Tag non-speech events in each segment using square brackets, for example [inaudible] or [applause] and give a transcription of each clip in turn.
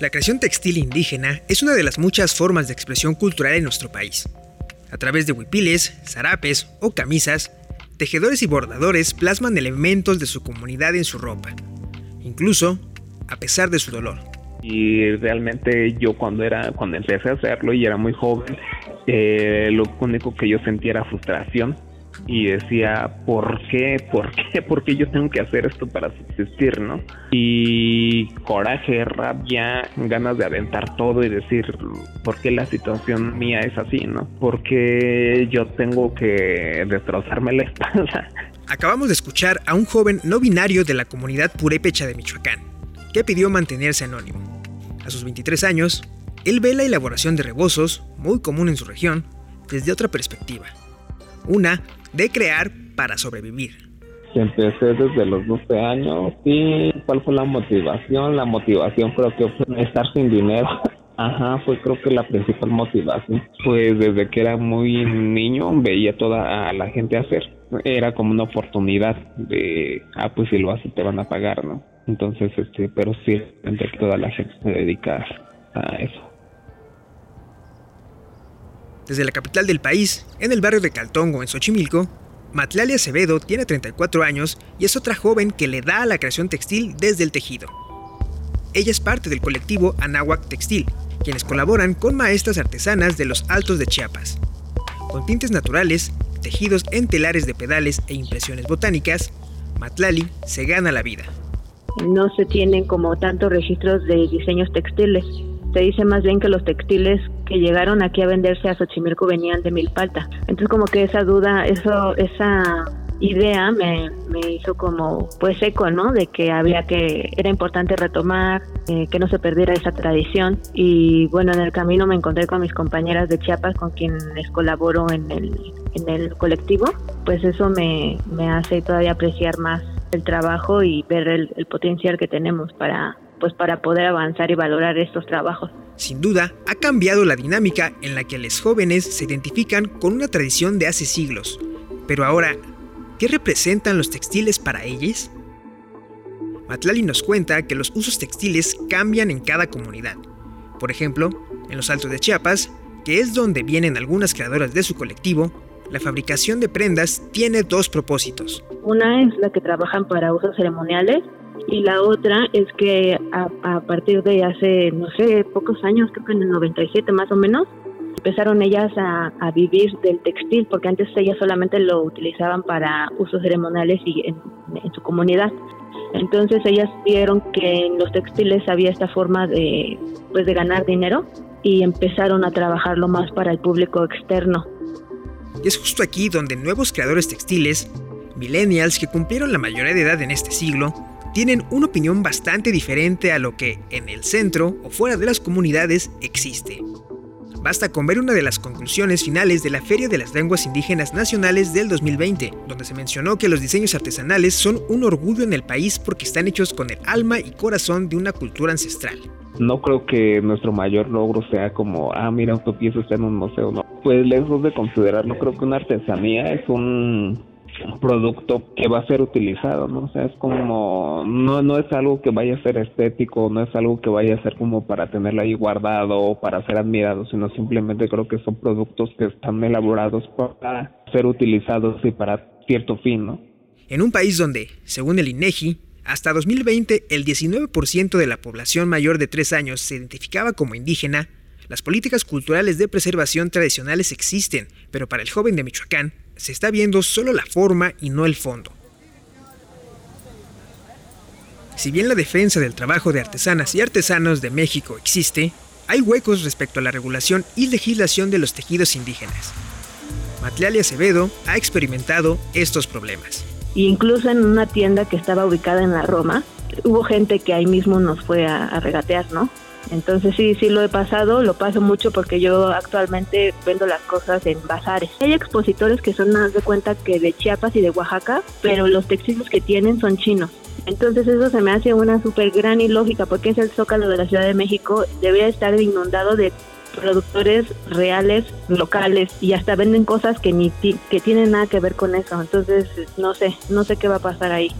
La creación textil indígena es una de las muchas formas de expresión cultural en nuestro país. A través de huipiles, zarapes o camisas, tejedores y bordadores plasman elementos de su comunidad en su ropa, incluso a pesar de su dolor. Y realmente yo cuando era, cuando empecé a hacerlo y era muy joven, eh, lo único que yo sentía era frustración y decía, ¿por qué? ¿Por qué? [laughs] ¿Por qué yo tengo que hacer esto para subsistir, no? Y coraje, rabia, ganas de aventar todo y decir, ¿por qué la situación mía es así, no? ¿Por qué yo tengo que destrozarme la [laughs] espalda? Acabamos de escuchar a un joven no binario de la comunidad purépecha de Michoacán, que pidió mantenerse anónimo. A sus 23 años, él ve la elaboración de rebozos, muy común en su región, desde otra perspectiva. Una de crear para sobrevivir. Empecé desde los 12 años y ¿cuál fue la motivación? La motivación creo que fue estar sin dinero. [laughs] Ajá, fue creo que la principal motivación. Pues desde que era muy niño veía toda la gente hacer. Era como una oportunidad de, ah, pues si lo haces te van a pagar, ¿no? Entonces, este, pero sí, entre toda la gente se dedica a eso. Desde la capital del país, en el barrio de Caltongo, en Xochimilco, Matlali Acevedo tiene 34 años y es otra joven que le da a la creación textil desde el tejido. Ella es parte del colectivo Anáhuac Textil, quienes colaboran con maestras artesanas de los Altos de Chiapas. Con tintes naturales, tejidos en telares de pedales e impresiones botánicas, Matlali se gana la vida. No se tienen como tantos registros de diseños textiles se dice más bien que los textiles que llegaron aquí a venderse a Xochimilco venían de Milpalta. Entonces como que esa duda, eso, esa idea me, hizo como pues eco, ¿no? De que había que, era importante retomar, eh, que no se perdiera esa tradición. Y bueno, en el camino me encontré con mis compañeras de Chiapas con quienes colaboro en el, en el colectivo. Pues eso me, me hace todavía apreciar más el trabajo y ver el potencial que tenemos para pues para poder avanzar y valorar estos trabajos. Sin duda, ha cambiado la dinámica en la que los jóvenes se identifican con una tradición de hace siglos. Pero ahora, ¿qué representan los textiles para ellos? Matlali nos cuenta que los usos textiles cambian en cada comunidad. Por ejemplo, en los Altos de Chiapas, que es donde vienen algunas creadoras de su colectivo, la fabricación de prendas tiene dos propósitos. Una es la que trabajan para usos ceremoniales y la otra es que a, partir de hace, no sé, pocos años, creo que en el 97 más o menos, empezaron ellas a, vivir del textil, porque antes ellas solamente lo utilizaban para usos ceremoniales y en, su comunidad. Entonces ellas vieron que en los textiles había esta forma de, pues, de ganar dinero y empezaron a trabajarlo más para el público externo. Y es justo aquí donde nuevos creadores textiles, millennials que cumplieron la mayoría de edad en este siglo, tienen una opinión bastante diferente a lo que en el centro o fuera de las comunidades existe. Basta con ver una de las conclusiones finales de la Feria de las Lenguas Indígenas Nacionales del 2020, donde se mencionó que los diseños artesanales son un orgullo en el país porque están hechos con el alma y corazón de una cultura ancestral. No creo que nuestro mayor logro sea como, ah, mira, tu pieza está en un museo, no. Pues lejos de considerarlo, creo que una artesanía es un producto que va a ser utilizado, ¿no? O sea, es como, no, no es algo que vaya a ser estético, no es algo que vaya a ser como para tenerlo ahí guardado o para ser admirado, sino simplemente creo que son productos que están elaborados para ser utilizados y para cierto fin, ¿no? En un país donde, según el INEGI, hasta 2020 el 19% de la población mayor de 3 años se identificaba como indígena, las políticas culturales de preservación tradicionales existen, pero para el joven de Michoacán, se está viendo solo la forma y no el fondo. Si bien la defensa del trabajo de artesanas y artesanos de México existe, hay huecos respecto a la regulación y legislación de los tejidos indígenas. Matleali Acevedo ha experimentado estos problemas. Incluso en una tienda que estaba ubicada en la Roma, hubo gente que ahí mismo nos fue a, a regatear, ¿no? Entonces sí, sí lo he pasado, lo paso mucho porque yo actualmente vendo las cosas en bazares. Hay expositores que son más de cuenta que de Chiapas y de Oaxaca, pero los textiles que tienen son chinos. Entonces eso se me hace una súper gran ilógica porque es el zócalo de la Ciudad de México, debería estar inundado de productores reales, locales y hasta venden cosas que ni que tienen nada que ver con eso. Entonces no sé, no sé qué va a pasar ahí.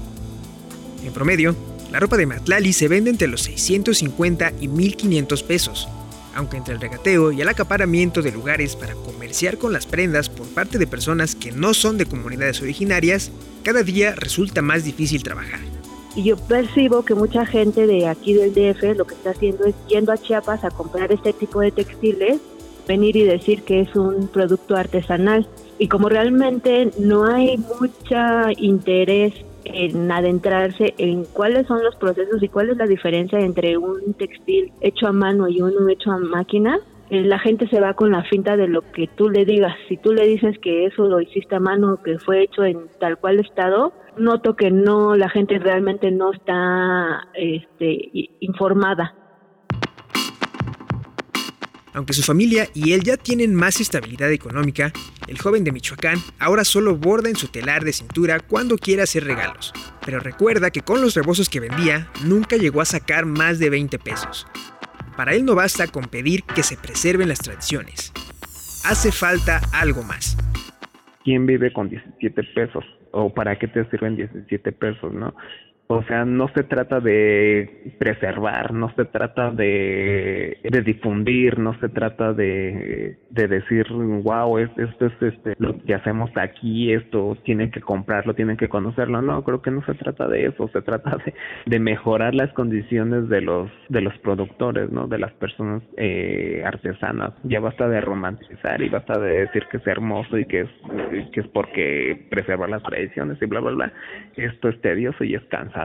En promedio, La ropa de Matlali se vende entre los 650 y 1500 pesos, aunque entre el regateo y el acaparamiento de lugares para comerciar con las prendas por parte de personas que no son de comunidades originarias, cada día resulta más difícil trabajar. Y yo percibo que mucha gente de aquí del DF lo que está haciendo es yendo a Chiapas a comprar este tipo de textiles, venir y decir que es un producto artesanal. Y como realmente no hay mucho interés en adentrarse en cuáles son los procesos y cuál es la diferencia entre un textil hecho a mano y uno hecho a máquina, eh, la gente se va con la finta de lo que tú le digas. Si tú le dices que eso lo hiciste a mano, que fue hecho en tal cual estado, noto que no, la gente realmente no está este, informada. Aunque su familia y él ya tienen más estabilidad económica, el joven de Michoacán ahora solo borda en su telar de cintura cuando quiere hacer regalos. Pero recuerda que con los rebozos que vendía, nunca llegó a sacar más de 20 pesos. Para él no basta con pedir que se preserven las tradiciones. Hace falta algo más. ¿Quién vive con 17 pesos? ¿O para qué te sirven 17 pesos, no? O sea, no se trata de preservar, no se trata de, de difundir, no se trata de, de decir, wow, esto es este, lo que hacemos aquí, esto tienen que comprarlo, tienen que conocerlo. No, creo que no se trata de eso, se trata de, de mejorar las condiciones de los, de los productores, ¿no? De las personas eh, artesanas. Ya basta de romantizar y basta de decir que es hermoso y que es, que es porque preserva las tradiciones y bla, bla, bla. Esto es tedioso y es cansado.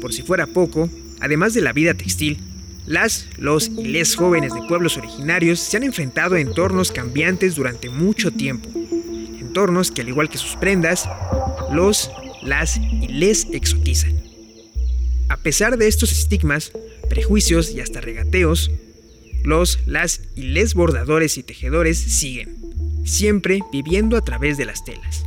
Por si fuera poco, además de la vida textil, las, los y les jóvenes de pueblos originarios se han enfrentado a entornos cambiantes durante mucho tiempo. Entornos que al igual que sus prendas, los, las y les exotizan. A pesar de estos estigmas, prejuicios y hasta regateos, los, las y les bordadores y tejedores siguen, siempre viviendo a través de las telas.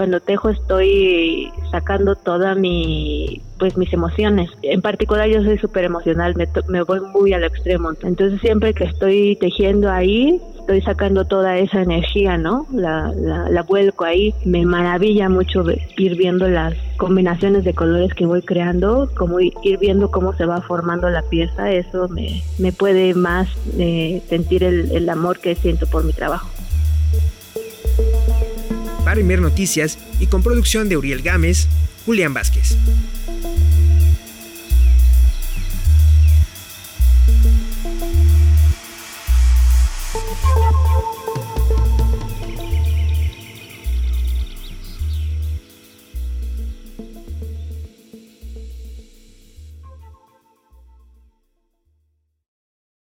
Cuando tejo estoy sacando toda mi, pues mis emociones. En particular yo soy súper emocional, me, me voy muy al extremo. Entonces siempre que estoy tejiendo ahí, estoy sacando toda esa energía, ¿no? La, la, vuelco ahí. Me maravilla mucho ir viendo las combinaciones de colores que voy creando, como ir viendo cómo se va formando la pieza. Eso me, me puede más eh, sentir el amor que siento por mi trabajo Parimer Noticias y con producción de Uriel Gámez, Julián Vázquez.